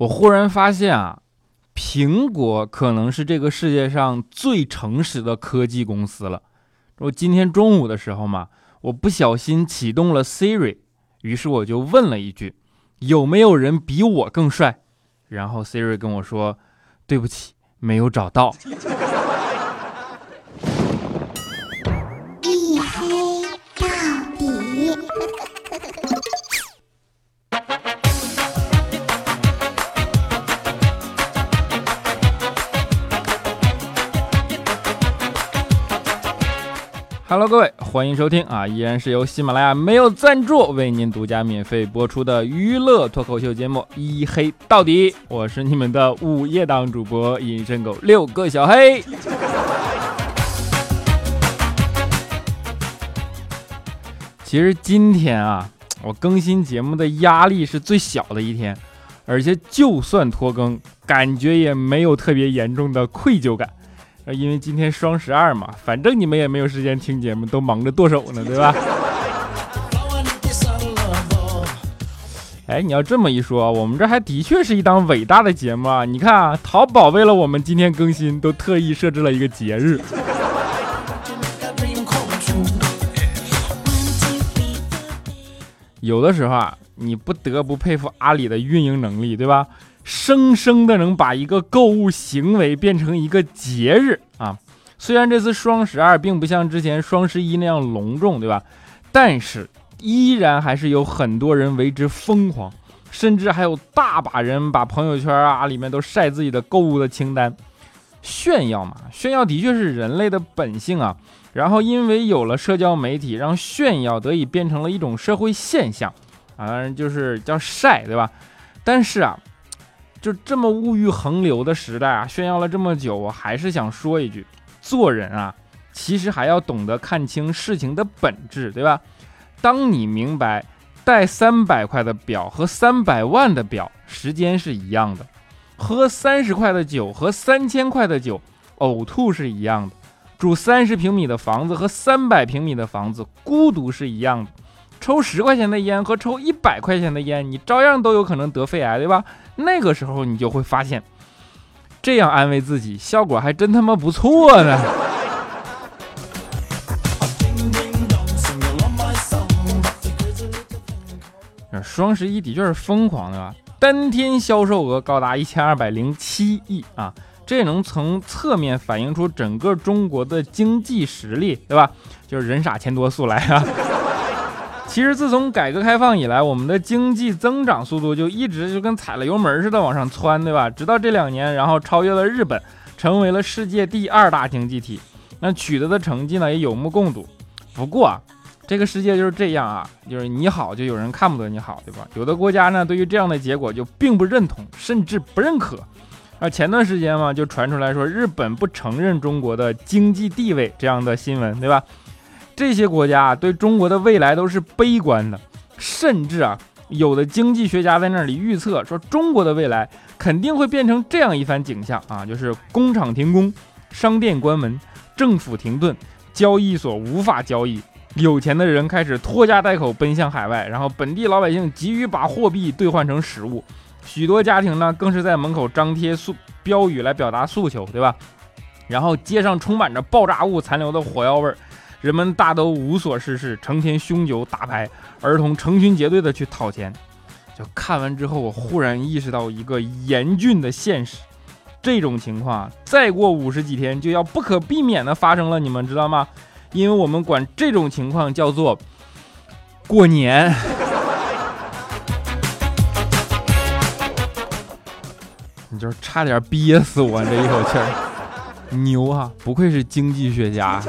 我忽然发现啊，苹果可能是这个世界上最诚实的科技公司了。我今天中午的时候嘛，我不小心启动了 Siri，于是我就问了一句：“有没有人比我更帅？”然后 Siri 跟我说：“对不起，没有找到。” Hello，各位，欢迎收听啊！依然是由喜马拉雅没有赞助为您独家免费播出的娱乐脱口秀节目《一黑到底》，我是你们的午夜档主播隐身狗六个小黑。其实今天啊，我更新节目的压力是最小的一天，而且就算拖更，感觉也没有特别严重的愧疚感。因为今天双十二嘛，反正你们也没有时间听节目，都忙着剁手呢，对吧？哎，你要这么一说，我们这还的确是一档伟大的节目啊！你看啊，淘宝为了我们今天更新，都特意设置了一个节日。有的时候啊，你不得不佩服阿里的运营能力，对吧？生生的能把一个购物行为变成一个节日啊！虽然这次双十二并不像之前双十一那样隆重，对吧？但是依然还是有很多人为之疯狂，甚至还有大把人把朋友圈啊里面都晒自己的购物的清单，炫耀嘛！炫耀的确是人类的本性啊。然后因为有了社交媒体，让炫耀得以变成了一种社会现象啊，就是叫晒，对吧？但是啊。就这么物欲横流的时代啊，炫耀了这么久，我还是想说一句：做人啊，其实还要懂得看清事情的本质，对吧？当你明白戴三百块的表和三百万的表时间是一样的，喝三十块的酒和三千块的酒呕吐是一样的，住三十平米的房子和三百平米的房子孤独是一样的，抽十块钱的烟和抽一百块钱的烟，你照样都有可能得肺癌，对吧？那个时候你就会发现，这样安慰自己效果还真他妈不错呢。双十一的确是疯狂的吧？单天销售额高达一千二百零七亿啊！这能从侧面反映出整个中国的经济实力，对吧？就是人傻钱多速来啊！其实自从改革开放以来，我们的经济增长速度就一直就跟踩了油门似的往上窜，对吧？直到这两年，然后超越了日本，成为了世界第二大经济体。那取得的成绩呢，也有目共睹。不过啊，这个世界就是这样啊，就是你好就有人看不得你好，对吧？有的国家呢，对于这样的结果就并不认同，甚至不认可。啊，前段时间嘛，就传出来说日本不承认中国的经济地位这样的新闻，对吧？这些国家对中国的未来都是悲观的，甚至啊，有的经济学家在那里预测说，中国的未来肯定会变成这样一番景象啊，就是工厂停工、商店关门、政府停顿、交易所无法交易，有钱的人开始拖家带口奔向海外，然后本地老百姓急于把货币兑换成实物，许多家庭呢更是在门口张贴诉标语来表达诉求，对吧？然后街上充满着爆炸物残留的火药味儿。人们大都无所事事，成天酗酒打牌，儿童成群结队的去讨钱。就看完之后，我忽然意识到一个严峻的现实：这种情况再过五十几天就要不可避免的发生了，你们知道吗？因为我们管这种情况叫做过年。你就是差点憋死我这一口气儿，牛啊！不愧是经济学家。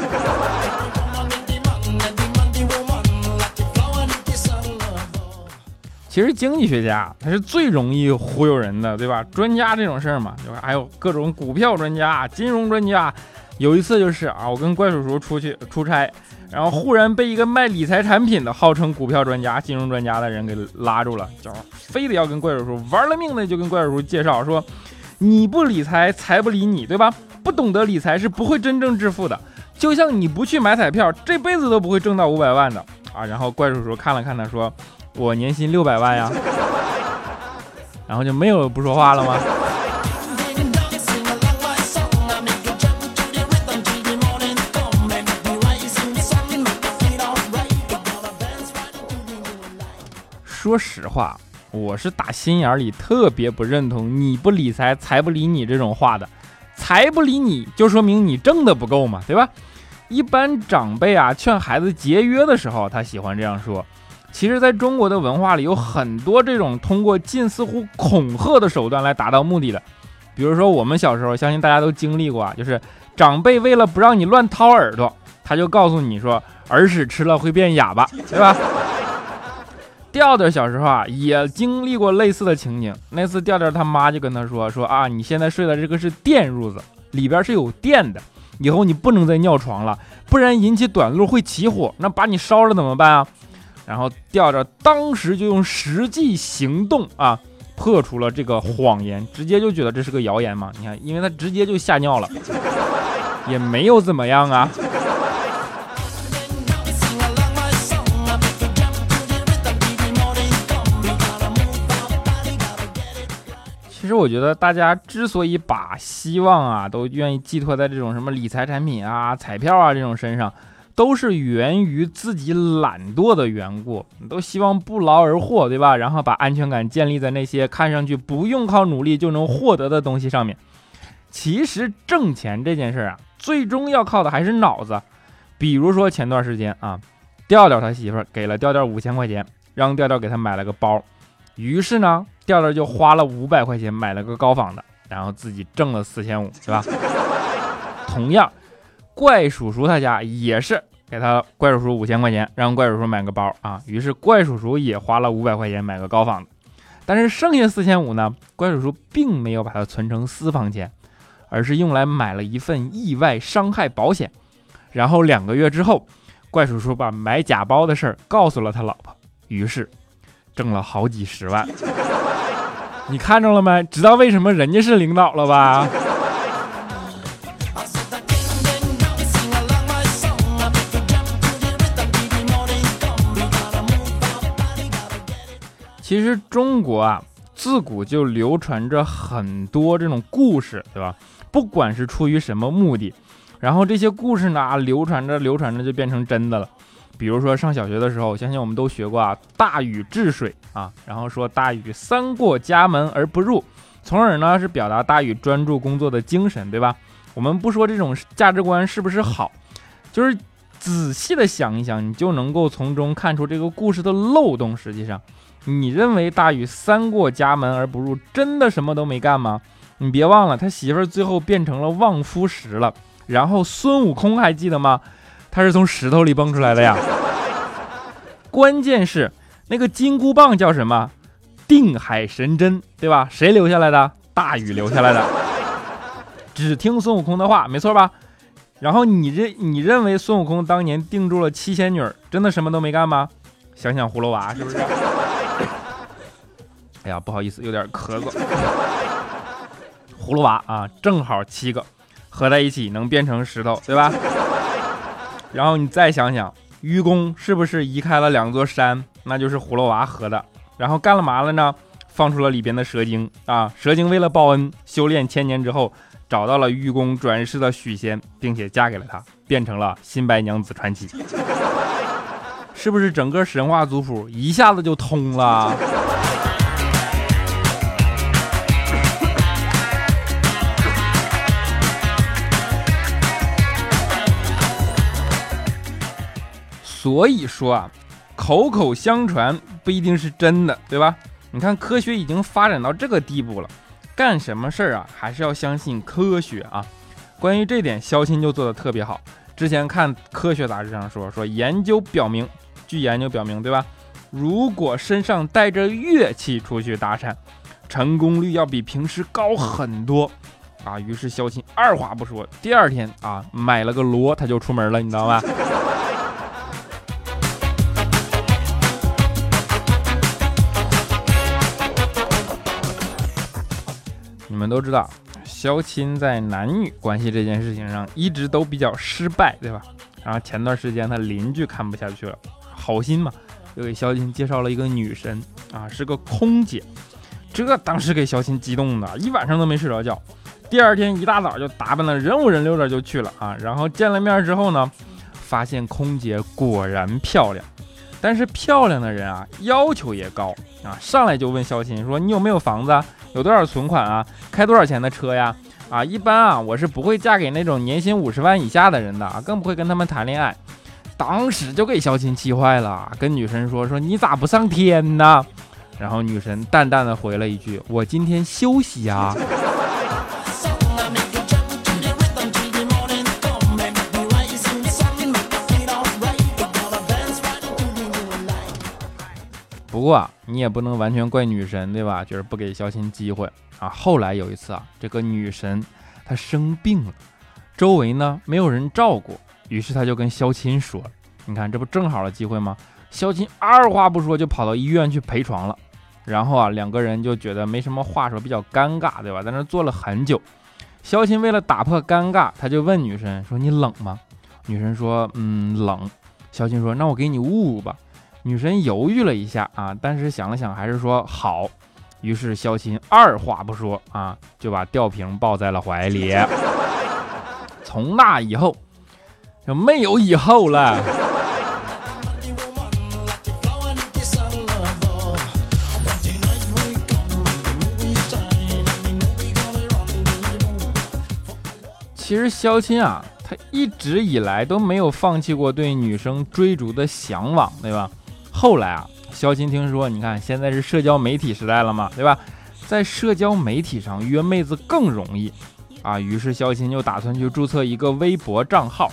其实经济学家他是最容易忽悠人的，对吧？专家这种事儿嘛，对吧？还有各种股票专家、金融专家。有一次就是啊，我跟怪叔叔出去出差，然后忽然被一个卖理财产品的、号称股票专家、金融专家的人给拉住了，就非得要跟怪叔叔玩了命的，就跟怪叔叔介绍说：“你不理财，财不理你，对吧？不懂得理财是不会真正致富的。就像你不去买彩票，这辈子都不会挣到五百万的啊。”然后怪叔叔看了看他说。我年薪六百万呀！然后就没有不说话了吗？说实话，我是打心眼里特别不认同“你不理财，财不理你”这种话的。财不理你就说明你挣的不够嘛，对吧？一般长辈啊劝孩子节约的时候，他喜欢这样说。其实，在中国的文化里，有很多这种通过近似乎恐吓的手段来达到目的的。比如说，我们小时候，相信大家都经历过啊，就是长辈为了不让你乱掏耳朵，他就告诉你说，耳屎吃了会变哑巴，对吧？调调小时候啊，也经历过类似的情景。那次，调调他妈就跟他说，说啊，你现在睡的这个是电褥子，里边是有电的，以后你不能再尿床了，不然引起短路会起火，那把你烧了怎么办啊？然后调调当时就用实际行动啊破除了这个谎言，直接就觉得这是个谣言嘛。你看，因为他直接就吓尿了，也没有怎么样啊。其实我觉得大家之所以把希望啊都愿意寄托在这种什么理财产品啊、彩票啊这种身上。都是源于自己懒惰的缘故，都希望不劳而获，对吧？然后把安全感建立在那些看上去不用靠努力就能获得的东西上面。其实挣钱这件事啊，最终要靠的还是脑子。比如说前段时间啊，调调他媳妇给了调调五千块钱，让调调给他买了个包。于是呢，调调就花了五百块钱买了个高仿的，然后自己挣了四千五，是吧？同样。怪叔叔他家也是给他怪叔叔五千块钱，让怪叔叔买个包啊。于是怪叔叔也花了五百块钱买个高仿的，但是剩下四千五呢，怪叔叔并没有把它存成私房钱，而是用来买了一份意外伤害保险。然后两个月之后，怪叔叔把买假包的事儿告诉了他老婆，于是挣了好几十万。你看着了没？知道为什么人家是领导了吧？其实中国啊，自古就流传着很多这种故事，对吧？不管是出于什么目的，然后这些故事呢，流传着流传着就变成真的了。比如说上小学的时候，相信我们都学过啊，“大禹治水”啊，然后说大禹三过家门而不入，从而呢是表达大禹专注工作的精神，对吧？我们不说这种价值观是不是好，就是仔细的想一想，你就能够从中看出这个故事的漏洞。实际上。你认为大禹三过家门而不入，真的什么都没干吗？你别忘了，他媳妇儿最后变成了望夫石了。然后孙悟空还记得吗？他是从石头里蹦出来的呀。关键是那个金箍棒叫什么？定海神针，对吧？谁留下来的？大禹留下来的。只听孙悟空的话，没错吧？然后你认你认为孙悟空当年定住了七仙女，真的什么都没干吗？想想葫芦娃，是不是？哎呀，不好意思，有点咳嗽。葫芦娃啊，正好七个，合在一起能变成石头，对吧？然后你再想想，愚公是不是移开了两座山？那就是葫芦娃合的。然后干了嘛了呢？放出了里边的蛇精啊！蛇精为了报恩，修炼千年之后，找到了愚公转世的许仙，并且嫁给了他，变成了新白娘子传奇。是不是整个神话族谱一下子就通了？所以说啊，口口相传不一定是真的，对吧？你看科学已经发展到这个地步了，干什么事儿啊，还是要相信科学啊。关于这点，肖钦就做的特别好。之前看科学杂志上说，说研究表明，据研究表明，对吧？如果身上带着乐器出去搭讪，成功率要比平时高很多啊。于是肖钦二话不说，第二天啊买了个锣，他就出门了，你知道吧？我们都知道，肖钦在男女关系这件事情上一直都比较失败，对吧？然后前段时间他邻居看不下去了，好心嘛，又给肖钦介绍了一个女神啊，是个空姐。这当时给肖钦激动的，一晚上都没睡着觉。第二天一大早就打扮的人五人六的就去了啊。然后见了面之后呢，发现空姐果然漂亮，但是漂亮的人啊要求也高啊。上来就问肖钦说：“你有没有房子？有多少存款啊？开多少钱的车呀？”啊，一般啊我是不会嫁给那种年薪五十万以下的人的，更不会跟他们谈恋爱。当时就给小青气坏了，跟女神说：“说你咋不上天呢？”然后女神淡淡的回了一句：“我今天休息呀。”不过，你也不能完全怪女神，对吧？就是不给肖钦机会啊。后来有一次啊，这个女神她生病了，周围呢没有人照顾，于是她就跟肖钦说：“你看，这不正好的机会吗？”肖钦二话不说就跑到医院去陪床了。然后啊，两个人就觉得没什么话说，比较尴尬，对吧？在那坐了很久。肖钦为了打破尴尬，他就问女神说：“你冷吗？”女神说：“嗯，冷。”肖钦说：“那我给你捂捂吧。”女神犹豫了一下啊，但是想了想，还是说好。于是肖钦二话不说啊，就把吊瓶抱在了怀里。从那以后就没有以后了。其实肖钦啊，他一直以来都没有放弃过对女生追逐的向往，对吧？后来啊，肖钦听说，你看现在是社交媒体时代了嘛，对吧？在社交媒体上约妹子更容易啊，于是肖钦就打算去注册一个微博账号，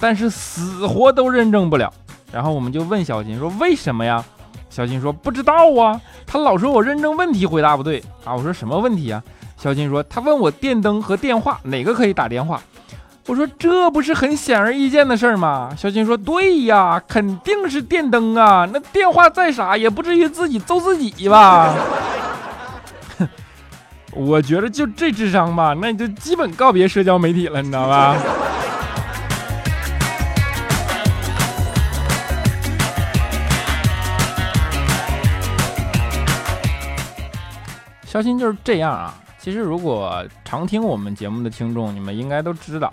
但是死活都认证不了。然后我们就问肖钦说：“为什么呀？”肖钦说：“不知道啊，他老说我认证问题回答不对啊。”我说：“什么问题啊？”肖钦说：“他问我电灯和电话哪个可以打电话。”我说：“这不是很显而易见的事儿吗？”肖钦说：“对呀，肯定是电灯啊！那电话再傻也不至于自己揍自己吧？”哼，我觉得就这智商吧，那你就基本告别社交媒体了，你知道吧？肖新就是这样啊。其实，如果常听我们节目的听众，你们应该都知道，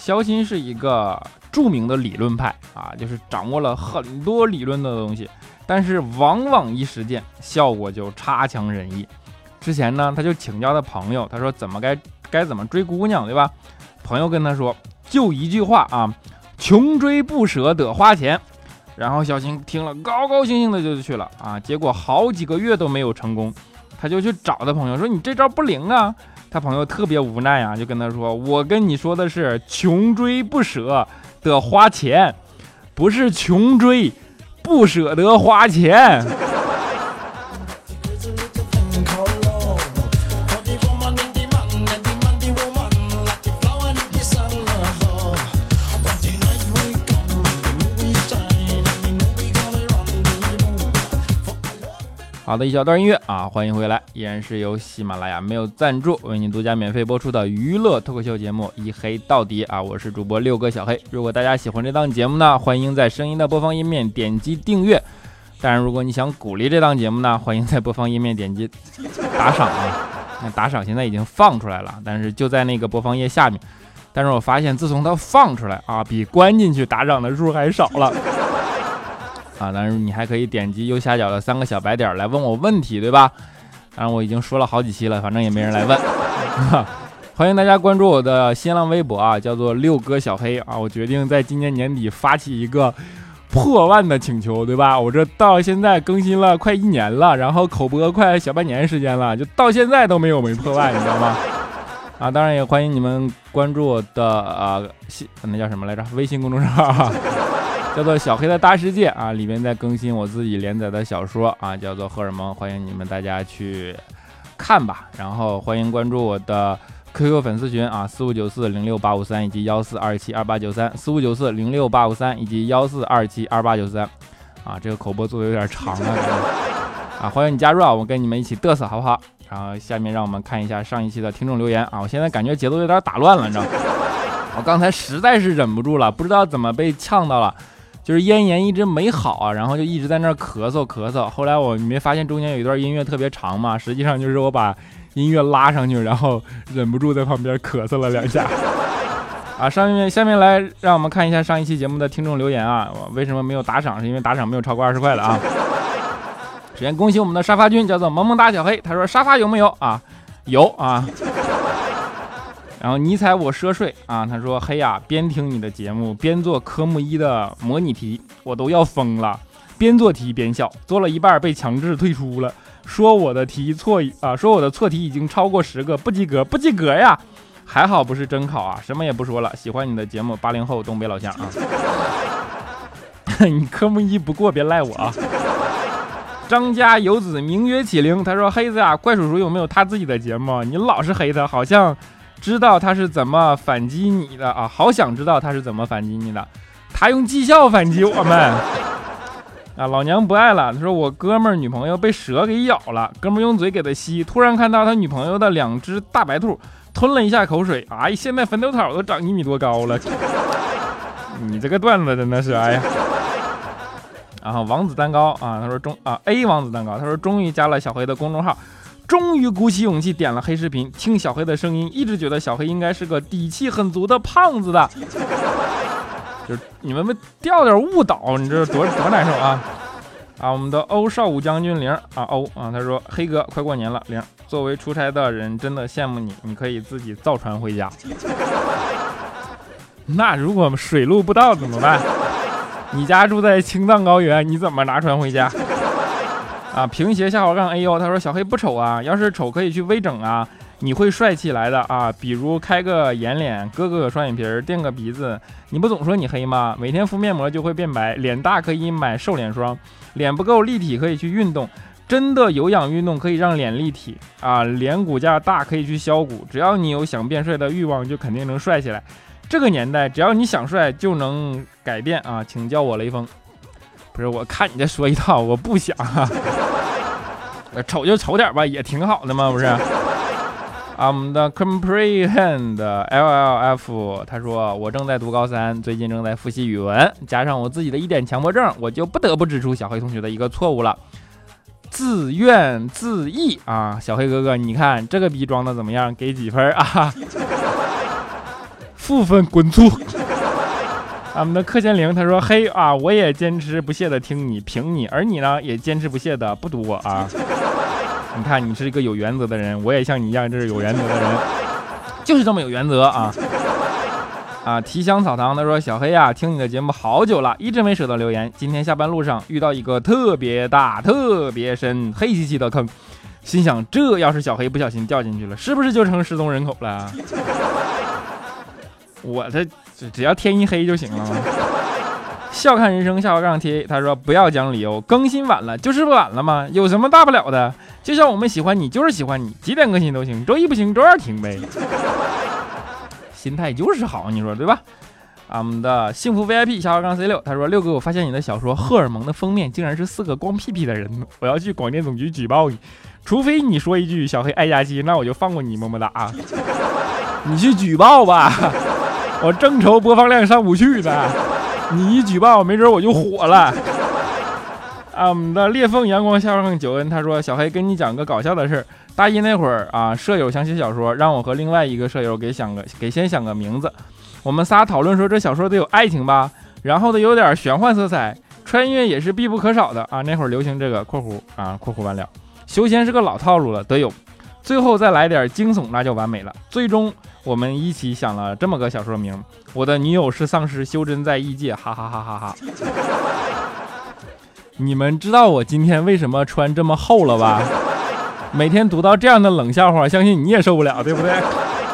肖钦是一个著名的理论派啊，就是掌握了很多理论的东西，但是往往一实践，效果就差强人意。之前呢，他就请教他朋友，他说怎么该该怎么追姑娘，对吧？朋友跟他说，就一句话啊，穷追不舍得花钱。然后肖新听了，高高兴兴的就去了啊，结果好几个月都没有成功。他就去找他朋友说：“你这招不灵啊！”他朋友特别无奈啊，就跟他说：“我跟你说的是穷追不舍得花钱，不是穷追不舍得花钱。”好的，一小段音乐啊，欢迎回来，依然是由喜马拉雅没有赞助为您独家免费播出的娱乐脱口秀节目《一黑到底》啊，我是主播六哥小黑。如果大家喜欢这档节目呢，欢迎在声音的播放页面点击订阅。当然，如果你想鼓励这档节目呢，欢迎在播放页面点击打赏啊。那打赏现在已经放出来了，但是就在那个播放页下面。但是我发现自从它放出来啊，比关进去打赏的数还少了。啊，当然你还可以点击右下角的三个小白点来问我问题，对吧？当然我已经说了好几期了，反正也没人来问。欢迎大家关注我的新浪微博啊，叫做六哥小黑啊。我决定在今年年底发起一个破万的请求，对吧？我这到现在更新了快一年了，然后口播快小半年时间了，就到现在都没有没破万，你知道吗？啊，当然也欢迎你们关注我的啊，信那叫什么来着？微信公众号。叫做小黑的大世界啊，里面在更新我自己连载的小说啊，叫做荷尔蒙，欢迎你们大家去看吧。然后欢迎关注我的 QQ 粉丝群啊，四五九四零六八五三以及幺四二七二八九三，四五九四零六八五三以及幺四二七二八九三。啊，这个口播做的有点长啊，啊，欢迎你加入啊，我跟你们一起嘚瑟好不好？然后下面让我们看一下上一期的听众留言啊，我现在感觉节奏有点打乱了，你知道吗？我刚才实在是忍不住了，不知道怎么被呛到了。就是咽炎一直没好啊，然后就一直在那儿咳嗽咳嗽。后来我没发现中间有一段音乐特别长嘛，实际上就是我把音乐拉上去，然后忍不住在旁边咳嗽了两下。啊，上面下面来让我们看一下上一期节目的听众留言啊，为什么没有打赏？是因为打赏没有超过二十块了啊。首先恭喜我们的沙发君，叫做萌萌哒小黑，他说沙发有没有啊？有啊。然后你踩我奢睡啊，他说黑呀，边听你的节目边做科目一的模拟题，我都要疯了。边做题边笑，做了一半被强制退出了，说我的题错啊，说我的错题已经超过十个，不及格，不及格呀。还好不是真考啊，什么也不说了，喜欢你的节目，八零后东北老乡啊。你科目一不过别赖我啊。张家游子名曰启灵，他说黑子呀，怪叔叔有没有他自己的节目？你老是黑他，好像。知道他是怎么反击你的啊？好想知道他是怎么反击你的。他用绩效反击我们啊！老娘不爱了。他说我哥们儿女朋友被蛇给咬了，哥们儿用嘴给他吸，突然看到他女朋友的两只大白兔，吞了一下口水。哎，现在坟头草都长一米多高了。你这个段子真的是哎呀！然后王子蛋糕啊，他说中啊 A 王子蛋糕，他说终于加了小黑的公众号。终于鼓起勇气点了黑视频，听小黑的声音，一直觉得小黑应该是个底气很足的胖子的，就是你们们掉点误导，你这多多难受啊！啊，我们的欧少武将军零啊欧啊，他说黑哥快过年了，零作为出差的人真的羡慕你，你可以自己造船回家。那如果水路不到怎么办？你家住在青藏高原，你怎么拿船回家？啊，平斜下滑杠 A 呦，他说小黑不丑啊，要是丑可以去微整啊，你会帅起来的啊，比如开个眼脸，割个双眼皮儿，垫个鼻子。你不总说你黑吗？每天敷面膜就会变白。脸大可以买瘦脸霜，脸不够立体可以去运动，真的有氧运动可以让脸立体啊。脸骨架大可以去削骨，只要你有想变帅的欲望，就肯定能帅起来。这个年代，只要你想帅就能改变啊，请叫我雷锋。不是，我看你这说一套，我不想。丑就丑点吧，也挺好的嘛，不是？啊，我们的 comprehend LLF，他说我正在读高三，最近正在复习语文，加上我自己的一点强迫症，我就不得不指出小黑同学的一个错误了，自怨自艾啊！小黑哥哥，你看这个逼装的怎么样？给几分啊？负分滚出！俺们的柯贤玲他说：“嘿啊，我也坚持不懈的听你评你，而你呢也坚持不懈的不读我啊。你看你是一个有原则的人，我也像你一样，这是有原则的人，就是这么有原则啊啊！提香草堂他说：小黑啊，听你的节目好久了，一直没舍得留言。今天下班路上遇到一个特别大、特别深、黑漆漆的坑，心想这要是小黑不小心掉进去了，是不是就成失踪人口了？我这。”只只要天一黑就行了？笑看人生，笑杠 T，他说不要讲理由，更新晚了就是晚了嘛？有什么大不了的？就像我们喜欢你就是喜欢你，几点更新都行，周一不行周二停呗。心态就是好，你说对吧？俺们的幸福 VIP 下滑杠 C 六，他说六哥，我发现你的小说《荷尔蒙》的封面竟然是四个光屁屁的人，我要去广电总局举报你，除非你说一句小黑爱家鸡，那我就放过你，么么哒！你去举报吧。我正愁播放量上不去呢，你一举报，没准我就火了。啊，我们的裂缝阳光下方九恩他说：“小黑跟你讲个搞笑的事儿，大一那会儿啊，舍友想写小说，让我和另外一个舍友给想个给先想个名字。我们仨讨论说这小说得有爱情吧，然后得有点玄幻色彩，穿越也是必不可少的啊。那会儿流行这个（括弧啊括弧完了），修仙是个老套路了，得有。最后再来点惊悚，那就完美了。最终。”我们一起想了这么个小说名，我的女友是丧尸，修真在异界，哈哈哈哈哈！你们知道我今天为什么穿这么厚了吧？每天读到这样的冷笑话，相信你也受不了，对不对？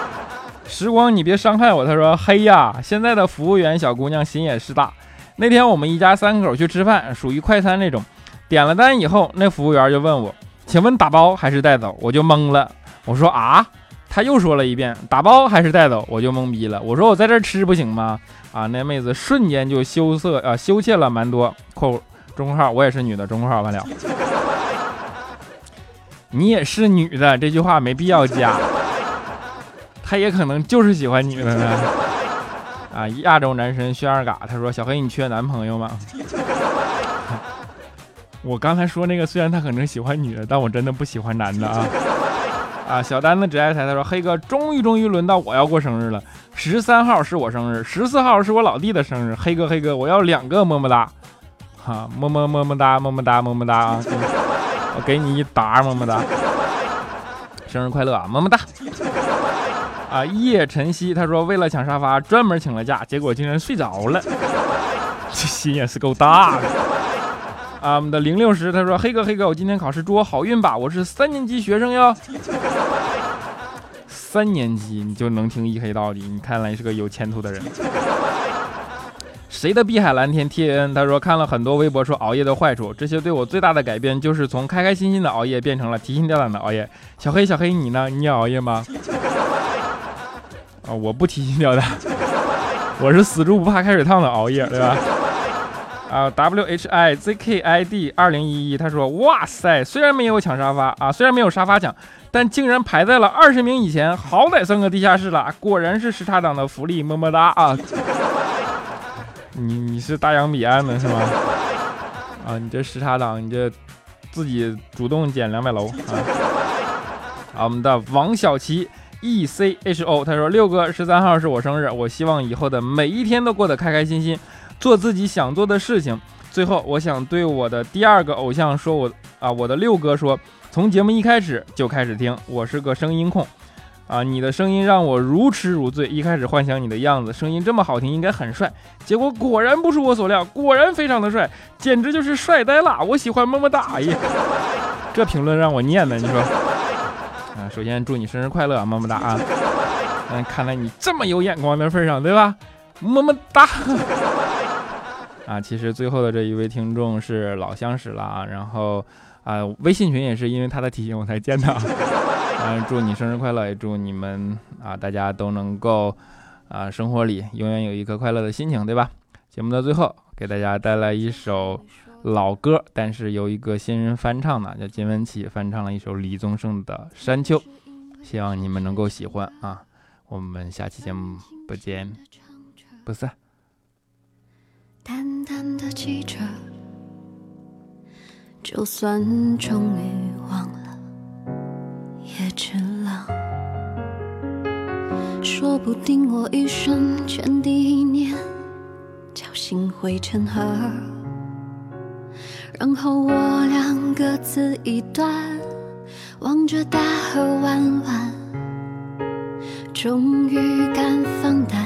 时光，你别伤害我。他说：“嘿呀，现在的服务员小姑娘心也是大。那天我们一家三口去吃饭，属于快餐那种，点了单以后，那服务员就问我，请问打包还是带走？我就懵了，我说啊。”他又说了一遍，打包还是带走，我就懵逼了。我说我在这吃不行吗？啊，那妹子瞬间就羞涩啊，羞怯了蛮多。括弧中号，我也是女的。中号完了，你也是女的，这句话没必要加。他也可能就是喜欢女的呢。啊，亚洲男神薛二嘎，他说：“小黑，你缺男朋友吗？”我刚才说那个，虽然他可能喜欢女的，但我真的不喜欢男的啊。啊，小丹子只爱财，他说：“黑哥，终于终于轮到我要过生日了，十三号是我生日，十四号是我老弟的生日。黑哥，黑哥，我要两个么么哒，哈，么么么么哒，么么哒，么么哒啊！我给你一沓么么哒，生日快乐啊，么么哒。”啊！叶晨曦他说，为了抢沙发，专门请了假，结果竟然睡着了，这心也是够大的。啊，我们的零六十他说，黑哥黑哥，我今天考试，祝我好运吧，我是三年级学生哟。三年级你就能听一黑到底，你看来是个有前途的人。谁的碧海蓝天 T N 他说看了很多微博说熬夜的坏处，这些对我最大的改变就是从开开心心的熬夜变成了提心吊胆的熬夜。小黑小黑你呢？你也熬夜吗？啊，我不提心吊胆，我是死猪不怕开水烫的熬夜，对吧？啊，W H I Z K I D 二零一一，他说，哇塞，虽然没有抢沙发啊，虽然没有沙发抢，但竟然排在了二十名以前，好歹算个地下室了，果然是时差党的福利，么么哒啊！你你是大洋彼岸的是吗？啊，你这时差党，你这自己主动减两百楼啊！啊，我们的王小琪。e c h o，他说六哥十三号是我生日，我希望以后的每一天都过得开开心心，做自己想做的事情。最后，我想对我的第二个偶像说，我啊，我的六哥说，从节目一开始就开始听，我是个声音控啊，你的声音让我如痴如醉，一开始幻想你的样子，声音这么好听，应该很帅，结果果然不出我所料，果然非常的帅，简直就是帅呆了，我喜欢么么哒哎呀，这评论让我念的，你说。啊，首先祝你生日快乐，么么哒啊！嗯，看来你这么有眼光的份上，对吧？么么哒。啊，其实最后的这一位听众是老相识了啊，然后啊，微信群也是因为他的提醒我才建的。啊，祝你生日快乐，也祝你们啊，大家都能够啊，生活里永远有一颗快乐的心情，对吧？节目的最后，给大家带来一首。老歌，但是由一个新人翻唱的，叫金文岐翻唱了一首李宗盛的《山丘》，希望你们能够喜欢啊！我们下期节目不见不散。淡淡的记着，就算终于忘了，也值了。说不定我一生前第一年，侥幸汇成河。然后我俩各自一端，望着大河弯弯，终于敢放胆，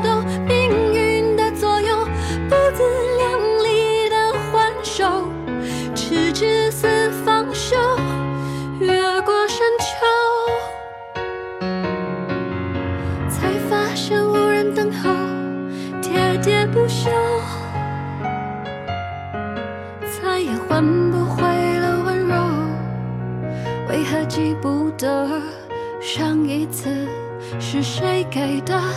给的